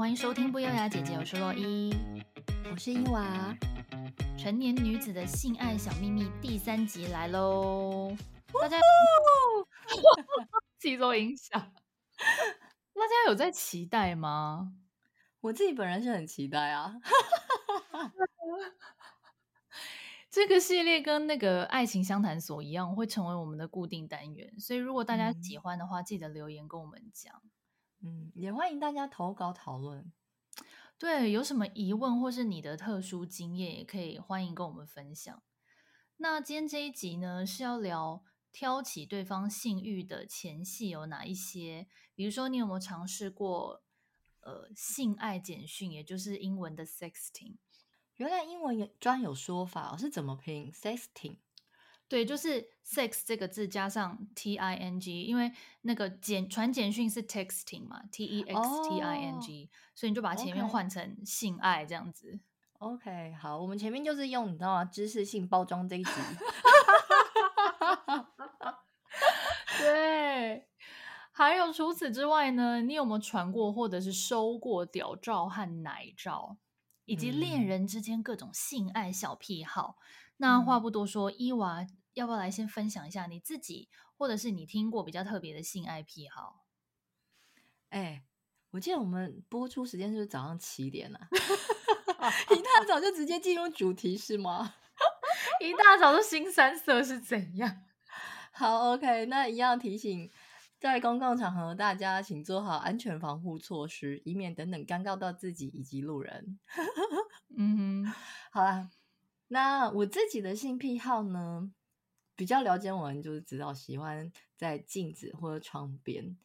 欢迎收听不优雅姐姐，我是洛伊，我是伊娃。成年女子的性爱小秘密第三集来喽！大家自己做音响，大家有在期待吗？我自己本人是很期待啊。这个系列跟那个爱情相谈所一样，会成为我们的固定单元。所以如果大家喜欢的话，嗯、记得留言跟我们讲。嗯，也欢迎大家投稿讨论。对，有什么疑问或是你的特殊经验，也可以欢迎跟我们分享。那今天这一集呢，是要聊挑起对方性欲的前戏有哪一些？比如说，你有没有尝试过呃性爱简讯，也就是英文的 sexting？原来英文有专有说法，是怎么拼 sexting？对，就是 sex 这个字加上 t i n g，因为那个简传简讯是 texting 嘛，t e x t i n g，、oh, 所以你就把前面换成性爱这样子。OK，好，我们前面就是用你知道吗？知识性包装这一集。对，还有除此之外呢，你有没有传过或者是收过屌照和奶照，以及恋人之间各种性爱小癖好？嗯、那话不多说，伊娃。要不要来先分享一下你自己，或者是你听过比较特别的性爱癖好？哎、欸，我记得我们播出时间是不是早上七点啊？一大早就直接进入主题是吗？一大早就新三色是怎样？好，OK，那一样提醒，在公共场合大家请做好安全防护措施，以免等等尴尬到自己以及路人。嗯哼，好啦，那我自己的性癖好呢？比较了解我们，就是知道喜欢在镜子或者窗边，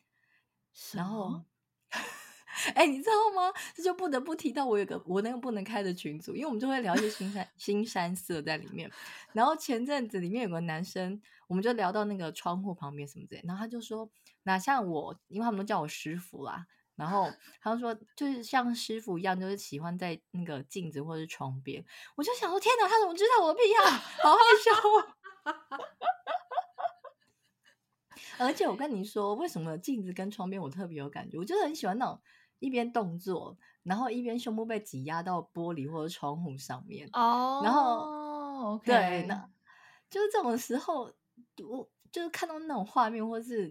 然后，哎、欸，你知道吗？这就不得不提到我有个我那个不能开的群组，因为我们就会聊一些新山 新山色在里面。然后前阵子里面有个男生，我们就聊到那个窗户旁边什么之类，然后他就说，那像我，因为他们都叫我师傅啦，然后他就说，就是像师傅一样，就是喜欢在那个镜子或者是窗边。我就想说，天哪，他怎么知道我的癖好？好害羞。而且我跟你说，为什么镜子跟窗边我特别有感觉？我就是很喜欢那种一边动作，然后一边胸部被挤压到玻璃或者窗户上面哦。然后.对，那就是这种时候，我就是看到那种画面或是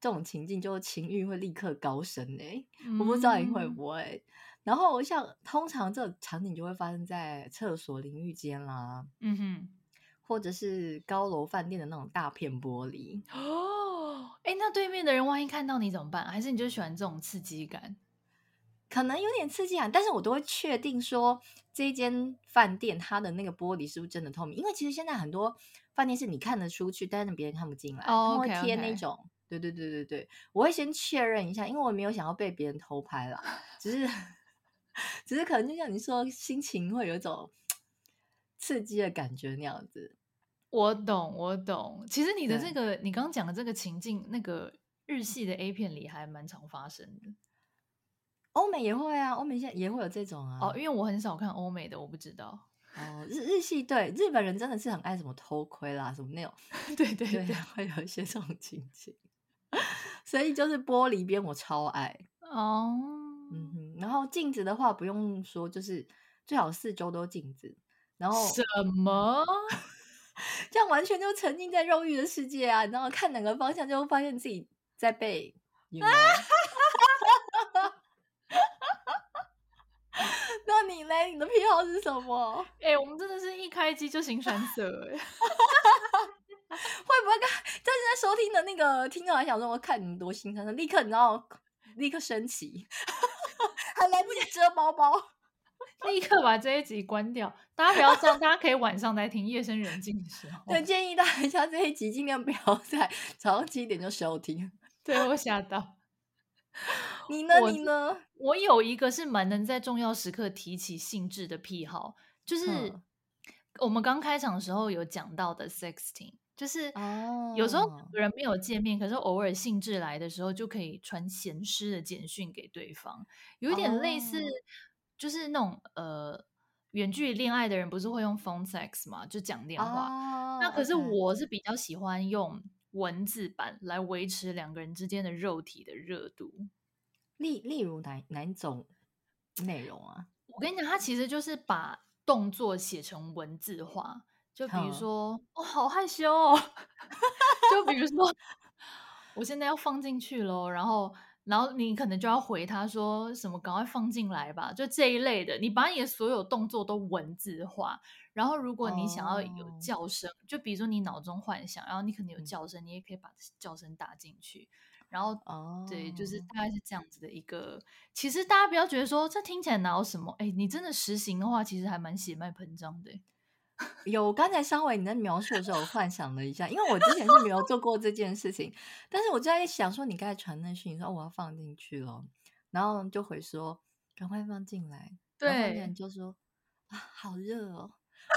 这种情境，就情欲会立刻高升哎、嗯。我不知道你会不会。然后像通常这种场景就会发生在厕所、淋浴间啦。嗯哼。或者是高楼饭店的那种大片玻璃哦，哎，那对面的人万一看到你怎么办？还是你就喜欢这种刺激感？可能有点刺激感，但是我都会确定说这一间饭店它的那个玻璃是不是真的透明？因为其实现在很多饭店是你看得出去，但是别人看不进来，哦，他会贴那种。Okay, okay. 对对对对对，我会先确认一下，因为我没有想要被别人偷拍啦，只是 只是可能就像你说，心情会有一种。刺激的感觉那样子，我懂，我懂。其实你的这个，你刚刚讲的这个情境，那个日系的 A 片里还蛮常发生的。欧美也会啊，欧美现在也会有这种啊。哦，因为我很少看欧美的，我不知道。哦，日日系对日本人真的是很爱什么偷窥啦，什么那种。对对对，对，会有一些这种情景。所以就是玻璃边我超爱哦。嗯哼，然后镜子的话不用说，就是最好四周都镜子。然后什么？这样完全就沉浸在肉欲的世界啊！然后看哪个方向，就会发现自己在被。那你嘞？你的癖好是什么？哎、欸，我们真的是一开机就腥膻色哎！会不会跟正在收听的那个听众还想说，我看你们多腥膻色，立刻你知道，立刻升起，还来不及遮包包。立刻把这一集关掉，大家不要这样，大家可以晚上再听，夜深人静的时候。对，建议大家这一集尽量不要在早上七点就收听。对，我吓到。你呢？你呢？我有一个是蛮能在重要时刻提起兴致的癖好，就是我们刚开场的时候有讲到的 sexting，就是有时候人没有见面，可是偶尔兴致来的时候，就可以传闲诗的简讯给对方，有一点类似。就是那种呃远距离恋爱的人不是会用 phone sex 嘛？就讲电话。Oh, 那可是我是比较喜欢用文字版来维持两个人之间的肉体的热度。例例如哪哪一种？内容啊？我跟你讲，他其实就是把动作写成文字化，就比如说，我，哦，好害羞哦，就比如说，我现在要放进去喽，然后。然后你可能就要回他说什么，赶快放进来吧，就这一类的。你把你的所有动作都文字化，然后如果你想要有叫声，oh. 就比如说你脑中幻想，然后你可能有叫声，你也可以把叫声打进去。然后，oh. 对，就是大概是这样子的一个。其实大家不要觉得说这听起来哪有什么，哎，你真的实行的话，其实还蛮血脉喷张的。有，刚才稍微你在描述的时候，我幻想了一下，因为我之前是没有做过这件事情，但是我就在想说，你刚才传那讯息说我要放进去了，然后就回说赶快放进来，对，然后人就说啊好热哦，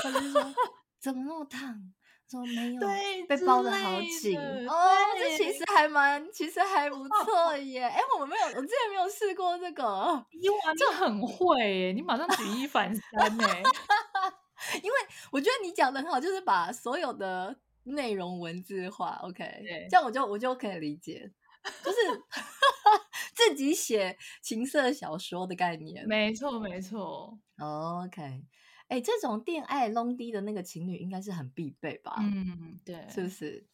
他就说怎么那么烫，说没有，对，被包的好紧哦，这其实还蛮，其实还不错 耶，哎，我们没有，我之前没有试过这个，哇，这很会耶，你马上举一反三 呢。因为我觉得你讲的很好，就是把所有的内容文字化，OK，这样我就我就可以理解，就是 自己写情色小说的概念。没错，没错。OK，哎、欸，这种恋爱 long D 的那个情侣应该是很必备吧？嗯，对，是不是？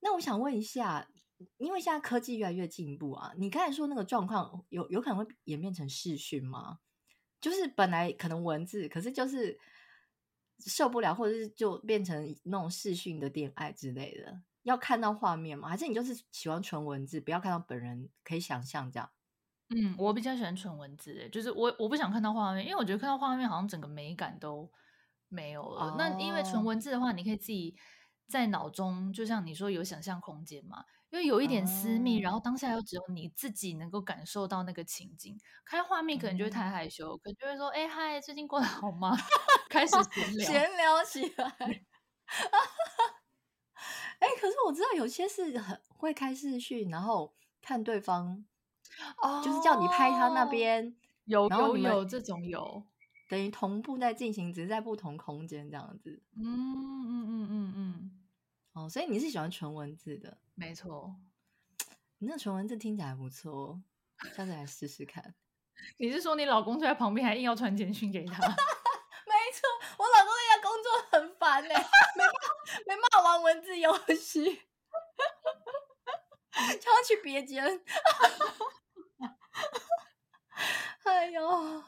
那我想问一下，因为现在科技越来越进步啊，你刚才说那个状况有有可能会演变成视讯吗？就是本来可能文字，可是就是。受不了，或者是就变成那种视讯的恋爱之类的，要看到画面吗？还是你就是喜欢纯文字，不要看到本人，可以想象这样？嗯，我比较喜欢纯文字，就是我我不想看到画面，因为我觉得看到画面好像整个美感都没有了。哦、那因为纯文字的话，你可以自己在脑中，就像你说有想象空间嘛。因为有一点私密，嗯、然后当下又只有你自己能够感受到那个情景，开画面可能就会太害羞，嗯、可能就会说：“哎嗨，最近过得好吗？” 开始闲 聊，闲聊起来。哎，可是我知道有些是很会开视讯，然后看对方，哦，就是叫你拍他那边，有有有这种有，等于同步在进行，只是在不同空间这样子。嗯嗯嗯。嗯嗯哦，所以你是喜欢纯文字的？没错，你那纯文字听起来还不错，下次来试试看。你是说你老公就在旁边，还硬要传简讯给他？没错，我老公在家工作很烦嘞，没没办法玩文字游戏，叫他去别间。哎呦，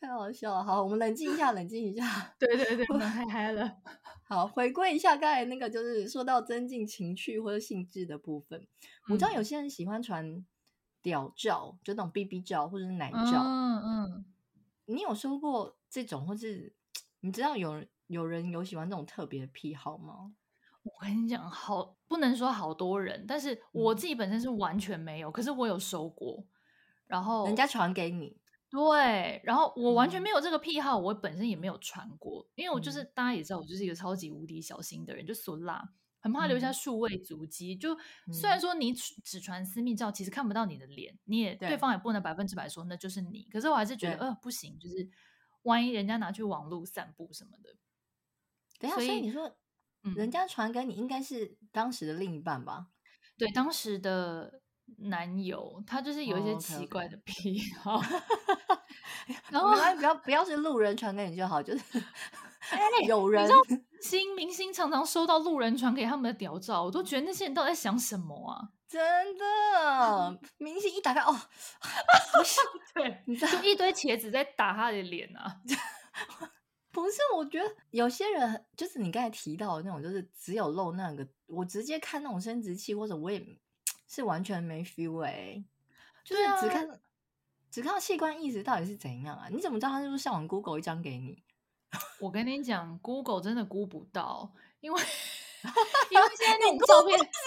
太好笑了！好，我们冷静一下，冷静一下。对对对，太嗨了。好，回归一下刚才那个，就是说到增进情趣或者性质的部分。我知道有些人喜欢传屌照，就那种 BB 照或者是奶照。嗯嗯。你有收过这种，或是你知道有有人有喜欢这种特别的癖好吗？我跟你讲，好，不能说好多人，但是我自己本身是完全没有，可是我有收过，然后人家传给你。对，然后我完全没有这个癖好，嗯、我本身也没有传过，因为我就是、嗯、大家也知道，我就是一个超级无敌小心的人，就俗辣，很怕留下数位足迹。嗯、就虽然说你只传私密照，其实看不到你的脸，你也对，对方也不能百分之百说那就是你，可是我还是觉得，呃，不行，就是万一人家拿去网络散步什么的。等下，所以，所以你说，嗯人家传给你，应该是当时的另一半吧？对，当时的。男友他就是有一些奇怪的癖好，oh, okay, okay. 然后不要不要是路人传给你就好，就是 有人，明星明星常常收到路人传给他们的屌照，我都觉得那些人到底在想什么啊？真的，明星一打开哦，不是，对，你知道就一堆茄子在打他的脸啊？不是，我觉得有些人就是你刚才提到的那种，就是只有露那个，我直接看那种生殖器，或者我也。是完全没 feel 哎、欸，就是只看、啊、只看到器官意识到底是怎样啊？你怎么知道他是不是上网 Google 一张给你？我跟你讲，Google 真的估不到，因为 因为现在那种照片是不是？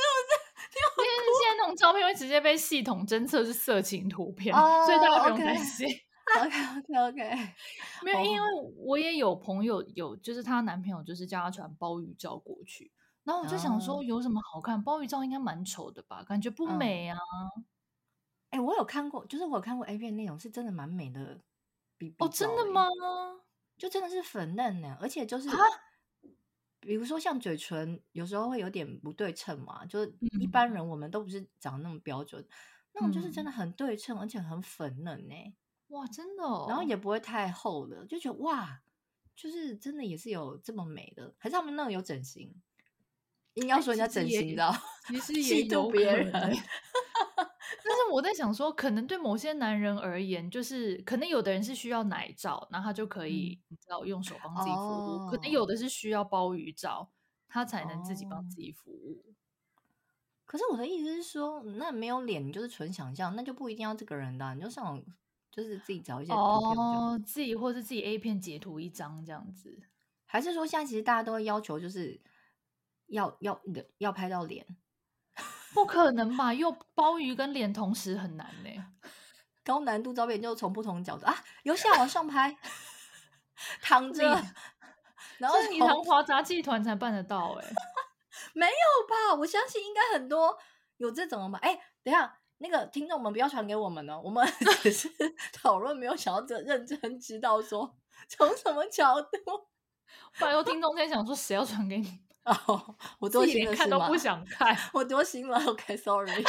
因为现在那种照片会直接被系统侦测是色情图片，oh, 所以大家不用担心。OK OK OK，没有，因为我也有朋友有，就是她男朋友就是叫她传鲍鱼照过去。然后我就想说，有什么好看？鲍鱼照应该蛮丑的吧，感觉不美啊。哎、嗯欸，我有看过，就是我有看过 A 片内容，是真的蛮美的。哦，真的吗？就真的是粉嫩呢，而且就是，蛤比如说像嘴唇，有时候会有点不对称嘛，就是一般人我们都不是长那么标准，嗯、那种就是真的很对称，而且很粉嫩呢。哇，真的哦，然后也不会太厚的，就觉得哇，就是真的也是有这么美的，还是他们那个有整形？硬要说人家整形的，其实也有别人。但是我在想说，可能对某些男人而言，就是可能有的人是需要奶罩，然后他就可以、嗯、你知道用手帮自己服务；哦、可能有的是需要鲍鱼罩，他才能自己帮自己服务。哦、可是我的意思是说，那没有脸，你就是纯想象，那就不一定要这个人的，你就上网就是自己找一些图片哦，自己或是自己 A 片截图一张这样子，还是说现在其实大家都会要求就是要要要拍到脸？不可能吧？又鲍鱼跟脸同时很难呢、欸。高难度照片就从不同角度啊，由下往上拍，躺着，然后你唐华杂技团才办得到哎、欸，没有吧？我相信应该很多有这种的吧？哎、欸，等一下，那个听众们不要传给我们哦，我们 只是讨论，没有想要这认真知道说从什么角度。拜托听众在想说，谁要传给你？哦，oh, 我多心了，看都不想看。我多心了，OK，Sorry。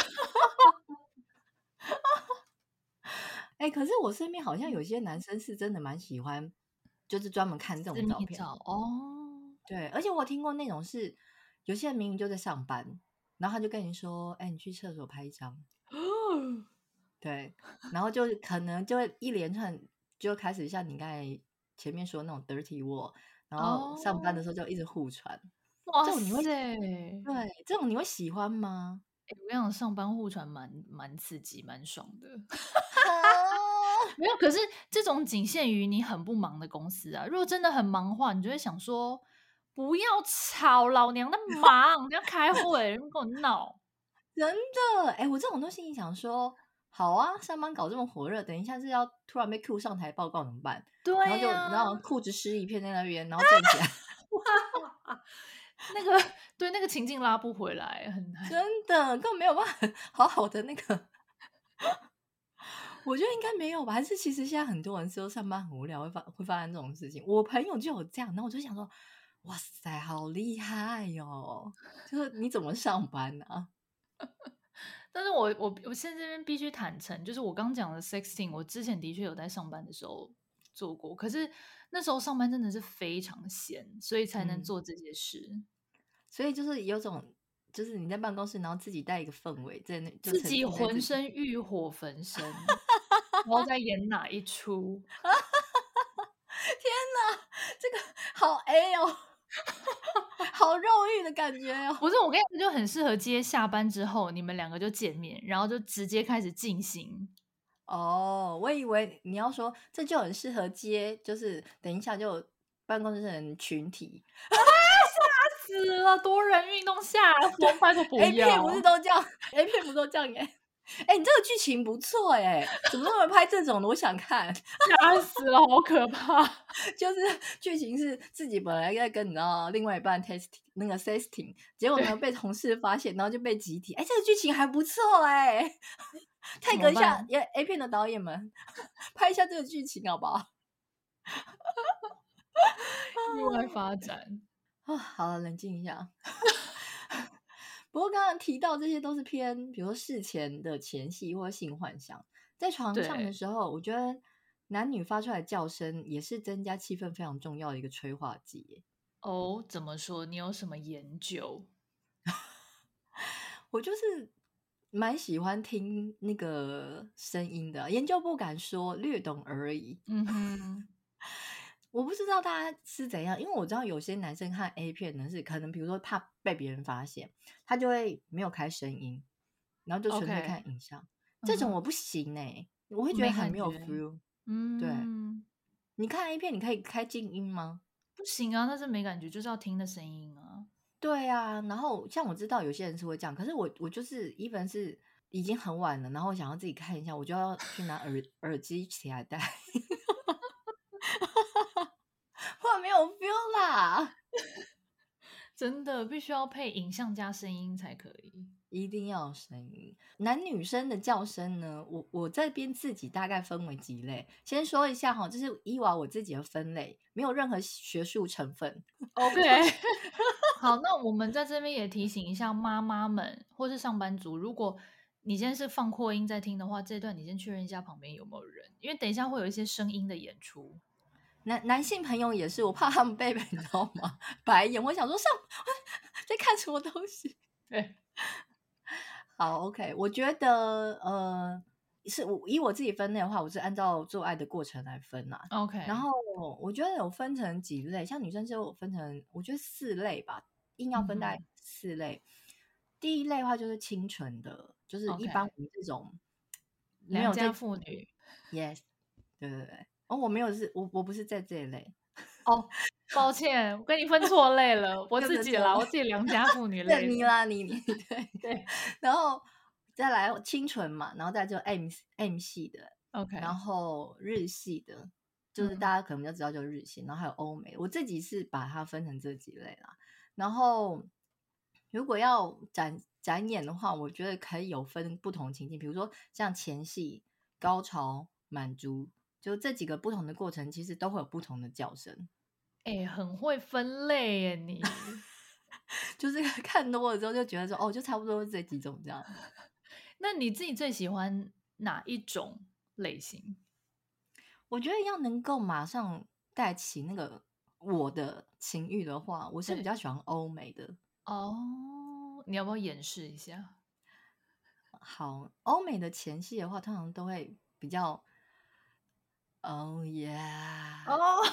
哎、欸，可是我身边好像有些男生是真的蛮喜欢，就是专门看这种照片哦。对，而且我听过那种是，有些人明明就在上班，然后他就跟你说：“哎、欸，你去厕所拍一张。”对，然后就可能就会一连串就开始像你刚才前面说的那种 dirty wall，然后上班的时候就一直互传。Oh. 哇塞，这种你会对这种你会喜欢吗？欸、我想上班互传蛮蛮刺激，蛮爽的。没有，可是这种仅限于你很不忙的公司啊。如果真的很忙的话，你就会想说，不要吵，老娘在忙，你要开会，跟我闹。真的，哎、欸，我这种东西，你想说，好啊，上班搞这么火热，等一下是要突然被 Q 上台报告怎么办？对、啊，然后就然后裤子湿一片在那边，然后站起来。那个 对那个情境拉不回来，很难，真的根本没有办法 好好的那个。我觉得应该没有吧？还是其实现在很多人说上班很无聊，会发会发生这种事情。我朋友就有这样，然后我就想说，哇塞，好厉害哟、哦！就是你怎么上班呢、啊？但是我我我现在这边必须坦诚，就是我刚讲的 sexting，我之前的确有在上班的时候做过，可是那时候上班真的是非常闲，所以才能做这些事。嗯所以就是有种，就是你在办公室，然后自己带一个氛围在那，自己浑身欲火焚身，然后再演哪一出？天哪，这个好 A 哦，好肉欲的感觉哦。不是，我跟你说，就很适合接下班之后，你们两个就见面，然后就直接开始进行。哦，我以为你要说这就很适合接，就是等一下就办公室人群体 吓。死了，多人运动下，我拜托不要。A 片不是都这样？A 片不是都这样耶？哎、欸，你这个剧情不错哎，怎么那么拍这种的？我想看，吓死了，好可怕！就是剧情是自己本来在跟你知道另外一半 testing 那个 sexting，结果呢被同事发现，然后就被集体。哎、欸，这个剧情还不错哎，太阁下也 A 片的导演们 拍一下这个剧情好不好？意外发展。啊、哦，好了，冷静一下。不过刚刚提到这些都是偏，比如说事前的前戏或性幻想，在床上的时候，我觉得男女发出来的叫声也是增加气氛非常重要的一个催化剂。哦，怎么说？你有什么研究？我就是蛮喜欢听那个声音的，研究不敢说，略懂而已。嗯哼。我不知道大家是怎样，因为我知道有些男生看 A 片呢，是可能比如说怕被别人发现，他就会没有开声音，然后就纯粹看影像。Okay. 这种我不行哎、欸，嗯、我会觉得很没有 feel。嗯，对。你看 A 片，你可以开静音吗？不行啊，那是没感觉，就是要听的声音啊。对啊，然后像我知道有些人是会这样，可是我我就是 even 是已经很晚了，然后想要自己看一下，我就要去拿耳耳机起来戴。没有 feel 啦，真的必须要配影像加声音才可以，一定要声音。男女生的叫声呢，我我这边自己大概分为几类，先说一下哈，这是伊娃我自己的分类，没有任何学术成分。OK，好，那我们在这边也提醒一下妈妈们或是上班族，如果你现在是放扩音在听的话，这段你先确认一下旁边有没有人，因为等一下会有一些声音的演出。男男性朋友也是，我怕他们被 你知道吗？白眼，我想说上在看什么东西。对，好，OK，我觉得呃。是我以我自己分类的话，我是按照做爱的过程来分呐。OK，然后我觉得有分成几类，像女生就分成我觉得四类吧，硬要分在四类。嗯、第一类的话就是清纯的，就是一般我们这种没有良家妇女。Yes，对对对。哦，我没有是，我我不是在这一类。哦，抱歉，我跟你分错类了，我自己啦，我 自己良家妇女类。你啦，你你对对，然后。再来清纯嘛，然后再就 M M 系的，OK，然后日系的，就是大家可能就知道就是日系，嗯、然后还有欧美，我自己是把它分成这几类啦。然后如果要展展演的话，我觉得可以有分不同情境，比如说像前戏、高潮、满足，就这几个不同的过程，其实都会有不同的叫声。哎，很会分类耶你，就是看多了之后就觉得说，哦，就差不多是这几种这样。那你自己最喜欢哪一种类型？我觉得要能够马上带起那个我的情欲的话，我是比较喜欢欧美的。哦，你要不要演示一下？好，欧美的前戏的话，通常都会比较，Oh yeah，哦、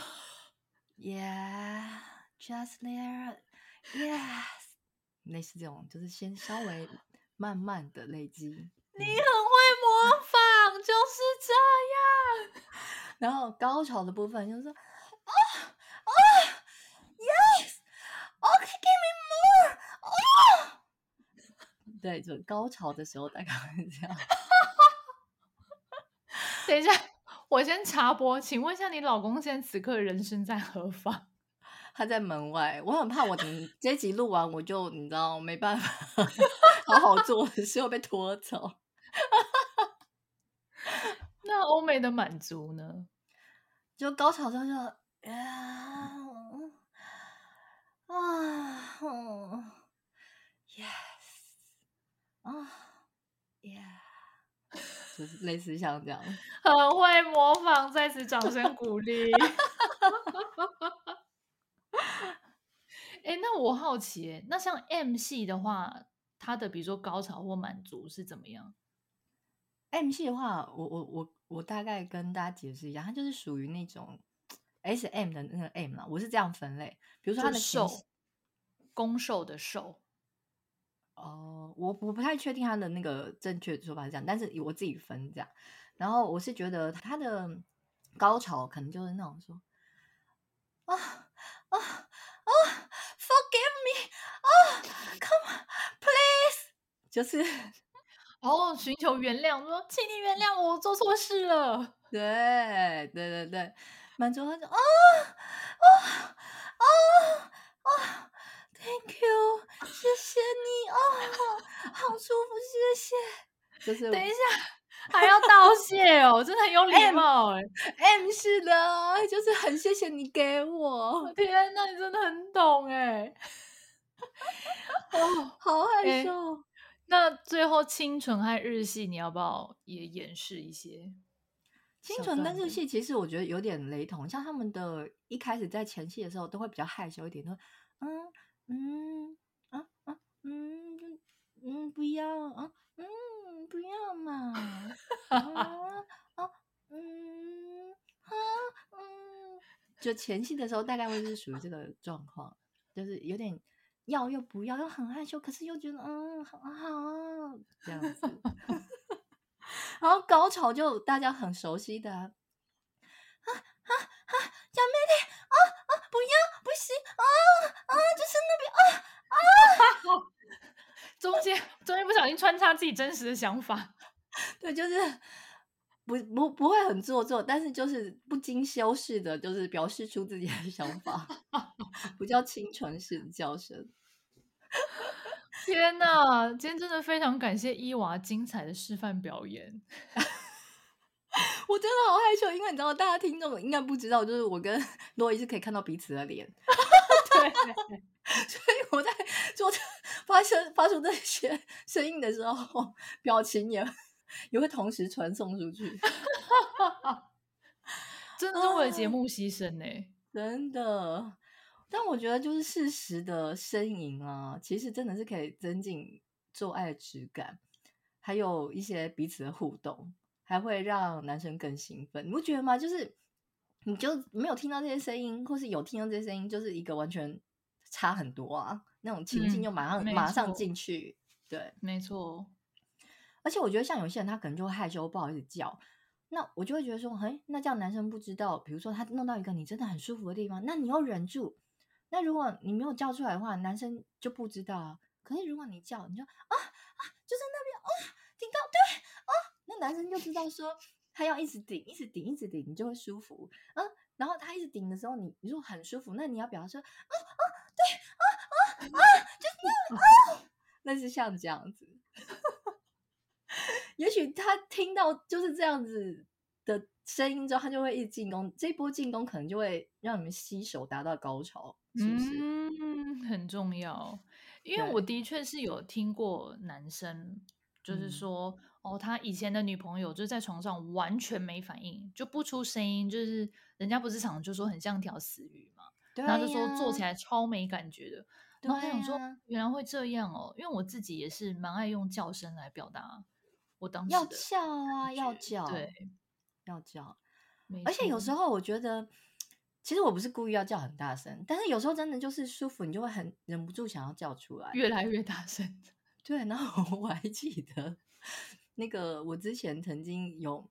oh.，Yeah，just there，Yes，类似这种，就是先稍微。慢慢的累积，你很会模仿，就是这样。然后高潮的部分就是说，啊啊，Yes，OK，Give me more，啊，对，就高潮的时候大概会这样。等一下，我先插播，请问一下，你老公现在此刻人生在何方？他在门外，我很怕我等这集录完，我就你知道没办法 好好做，是要被拖走。那欧美的满足呢？就高潮的时候就啊啊，yes 啊，yeah，就是类似像这样，很会模仿，在此掌声鼓励。哎，那我好奇，那像 M 系的话，它的比如说高潮或满足是怎么样？M 系的话，我我我我大概跟大家解释一下，它就是属于那种 SM 的那个 M 嘛，我是这样分类。比如说它的受，攻受的受。哦、呃，我我不太确定它的那个正确的说法是这样，但是我自己分这样。然后我是觉得它的高潮可能就是那种说啊啊啊。Forgive me，啊、oh,，Come on，please，就是哦，寻求原谅，说，请你原谅我，我做错事了。对，对对对，满足他就啊啊啊啊，Thank you，谢谢你啊，oh, 好舒服，谢谢。就是等一下还要道 谢哦，真的很有礼貌哎。M 是的，就是很谢谢你给我。天哪，你真的很懂哎。哦，好害羞。欸、那最后清纯和日系，你要不要也演示一些？清纯跟日系其实我觉得有点雷同，像他们的一开始在前戏的时候都会比较害羞一点，说嗯嗯啊啊嗯嗯不要啊嗯不要嘛啊啊嗯啊嗯，就前戏的时候大概会是属于这个状况，就是有点。要又不要，又很害羞，可是又觉得嗯好好这样子，然后高潮就大家很熟悉的啊啊啊！小妹妹啊啊！不要不行啊啊！就是那边啊啊！中间中间不小心穿插自己真实的想法，对，就是不不不会很做作，但是就是不经修饰的，就是表示出自己的 想法。不叫清纯式的叫声。天哪！今天真的非常感谢伊娃精彩的示范表演。我真的好害羞，因为你知道，大家听众应该不知道，就是我跟洛伊是可以看到彼此的脸。对，所以我在做发生发出这些声音的时候，表情也也会同时传送出去。真的为了节目牺牲呢、欸，真的。但我觉得，就是适时的呻吟啊，其实真的是可以增进做爱的质感，还有一些彼此的互动，还会让男生更兴奋。你不觉得吗？就是你就没有听到这些声音，或是有听到这些声音，就是一个完全差很多啊，那种情境就马上、嗯、马上进去。对，没错。而且我觉得，像有些人他可能就会害羞，不好意思叫。那我就会觉得说，嘿，那这样男生不知道，比如说他弄到一个你真的很舒服的地方，那你又忍住。那如果你没有叫出来的话，男生就不知道啊。可是如果你叫，你就啊啊，就在那边哦，顶到对啊，那男生就知道说他要一直顶，一直顶，一直顶，你就会舒服啊。然后他一直顶的时候，你你如果很舒服，那你要表示说啊啊，对啊啊啊，就是那啊，那是像这样子。也许他听到就是这样子的声音之后，他就会一直进攻，这一波进攻可能就会让你们吸手达到高潮。是不是？嗯，很重要，因为我的确是有听过男生，就是说，哦，他以前的女朋友就在床上完全没反应，就不出声音，就是人家不是常常就说很像条死鱼嘛，然后就说做起来超没感觉的，然后他想说原来会这样哦，因为我自己也是蛮爱用叫声来表达我当时要叫啊，要叫，对，要叫，而且有时候我觉得。其实我不是故意要叫很大声，但是有时候真的就是舒服，你就会很忍不住想要叫出来，越来越大声。对，然后 我还记得那个我之前曾经有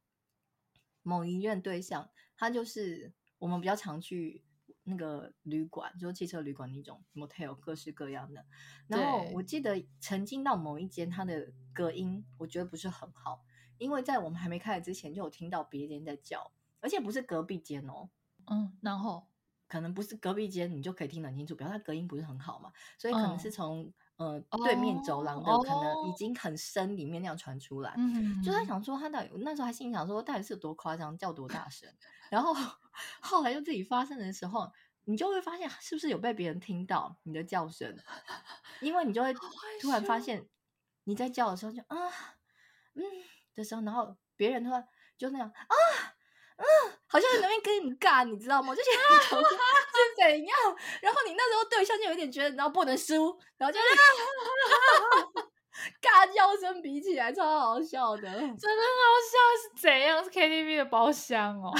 某一任对象，他就是我们比较常去那个旅馆，就是汽车旅馆那种 motel，各式各样的。然后我记得曾经到某一间，它的隔音我觉得不是很好，因为在我们还没开始之前就有听到别人在叫，而且不是隔壁间哦。嗯，然后可能不是隔壁间，你就可以听得很清楚，表示它隔音不是很好嘛，所以可能是从、嗯、呃对面走廊的、哦，可能已经很深里面那样传出来。嗯，就在想说他到底那时候还心想说到底是有多夸张，叫多大声，然后 后来就自己发生的时候，你就会发现是不是有被别人听到你的叫声，因为你就会突然发现你在叫的时候就啊嗯的时候，然后别人突然就那样啊。嗯，好像在那边跟你尬，你知道吗？就觉得是怎样，然后你那时候对象就有点觉得，然后不能输，然后就是 尬叫声比起来超好笑的，真的好笑，是怎样？是 KTV 的包厢哦？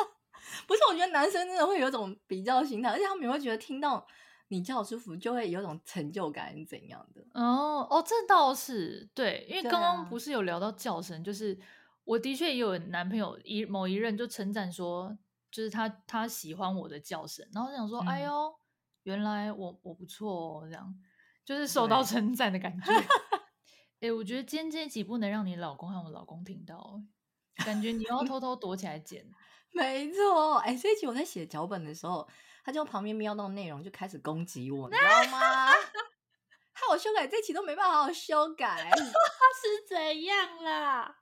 不是，我觉得男生真的会有一种比较心态，而且他们也会觉得听到你叫舒服，就会有一种成就感，怎样的？哦哦，这倒是对，因为刚刚不是有聊到叫声，就是。我的确也有男朋友一某一任就称赞说，就是他他喜欢我的叫声，然后想说，嗯、哎呦，原来我我不错哦，这样就是受到称赞的感觉。哎、欸，我觉得今天这一集不能让你老公和我老公听到，感觉你要偷偷躲起来剪。没错，哎、欸，这一集我在写脚本的时候，他就旁边瞄到内容就开始攻击我，你知道吗？害我修改这一集都没办法好好修改，是怎样啦？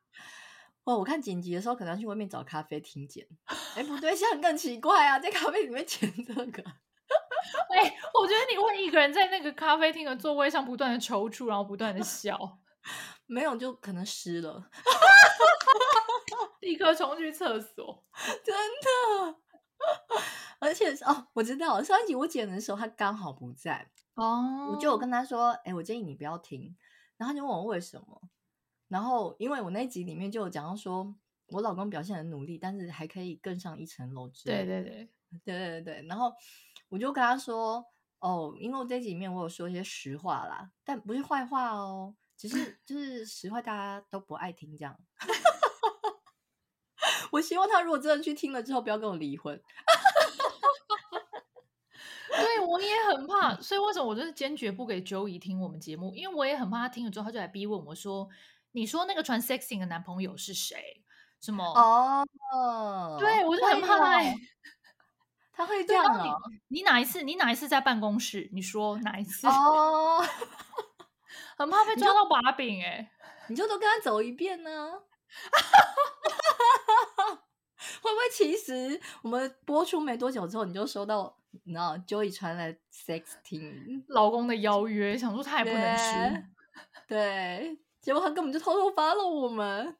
哦，我看剪辑的时候可能要去外面找咖啡厅剪。哎，不对，这样更奇怪啊，在咖啡里面剪这个。哎，我觉得你会一个人在那个咖啡厅的座位上不断的抽搐，然后不断的笑。没有，就可能湿了，立刻冲去厕所。真的。而且哦，我知道上一集我剪的时候他刚好不在哦，我就有跟他说，哎，我建议你不要听，然后他就问我为什么。然后，因为我那集里面就有讲到说，我老公表现很努力，但是还可以更上一层楼。对对对，对对对。然后我就跟他说，哦，因为我这集里面我有说一些实话啦，但不是坏话哦，只是就是实话，大家都不爱听这样。我希望他如果真的去听了之后，不要跟我离婚。对，我也很怕，所以为什么我就是坚决不给 Joey 听我们节目？因为我也很怕他听了之后，他就来逼问我说。你说那个传 sexing 的男朋友是谁？什么？哦、oh，对我就很怕他，他会这样你。你哪一次？你哪一次在办公室？你说哪一次？哦、oh，很怕被抓到把柄哎！你就都跟他走一遍呢？会不会其实我们播出没多久之后，你就收到，你知道，Joey 传来 sexting 老公的邀约，想说他也不能输，对，结果他根本就偷偷发了我们。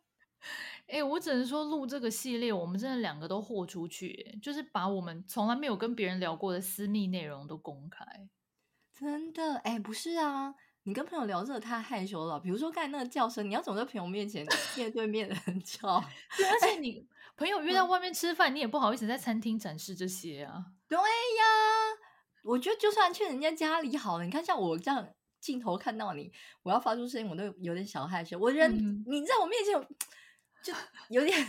哎、欸，我只能说录这个系列，我们真的两个都豁出去，就是把我们从来没有跟别人聊过的私密内容都公开。真的，哎、欸，不是啊。你跟朋友聊这个太害羞了，比如说刚才那个叫声，你要怎么在朋友面前面对面的 叫？对，而且你朋友约在外面吃饭，嗯、你也不好意思在餐厅展示这些啊。对呀，我觉得就算去人家家里好了，你看像我这样镜头看到你，我要发出声音，我都有点小害羞。我人、嗯、你在我面前就有点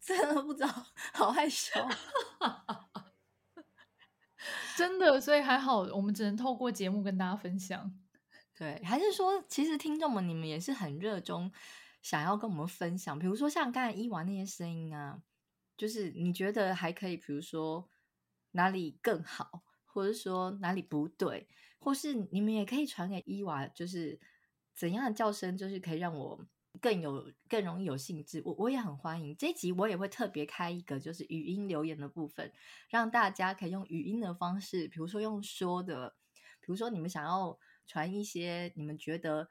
真的不知道，好害羞。真的，所以还好，我们只能透过节目跟大家分享。对，还是说，其实听众们，你们也是很热衷，想要跟我们分享。比如说像刚才伊娃那些声音啊，就是你觉得还可以，比如说哪里更好，或者说哪里不对，或是你们也可以传给伊娃，就是怎样的叫声，就是可以让我更有更容易有兴致。我我也很欢迎这一集，我也会特别开一个，就是语音留言的部分，让大家可以用语音的方式，比如说用说的，比如说你们想要。传一些你们觉得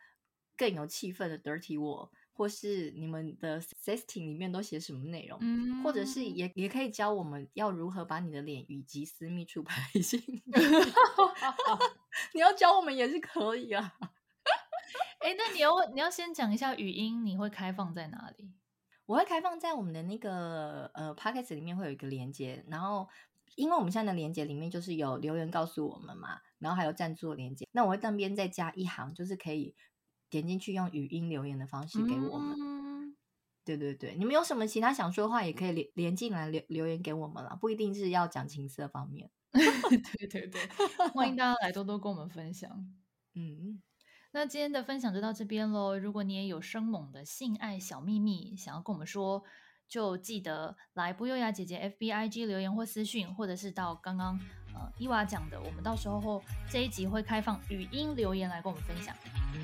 更有气氛的 dirty word，或是你们的 sexting 里面都写什么内容，嗯、或者是也也可以教我们要如何把你的脸以及私密处 拍进去。你要教我们也是可以啊。哎、欸，那你要你要先讲一下语音，你会开放在哪里？我会开放在我们的那个呃 podcast 里面会有一个连接，然后因为我们现在的连接里面就是有留言告诉我们嘛。然后还有赞助的链接，那我会那边再加一行，就是可以点进去用语音留言的方式给我们。嗯、对对对，你们有什么其他想说的话，也可以连连进来留留言给我们了，不一定是要讲情色方面。对对对，欢迎大家来多多跟我们分享。嗯，那今天的分享就到这边喽。如果你也有生猛的性爱小秘密想要跟我们说，就记得来不优雅姐姐 FBIG 留言或私讯，或者是到刚刚。呃，伊娃讲的，我们到时候这一集会开放语音留言来跟我们分享。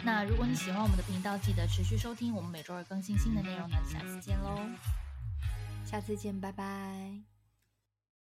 那如果你喜欢我们的频道，记得持续收听，我们每周二更新新的内容。那下次见喽，下次见，拜拜。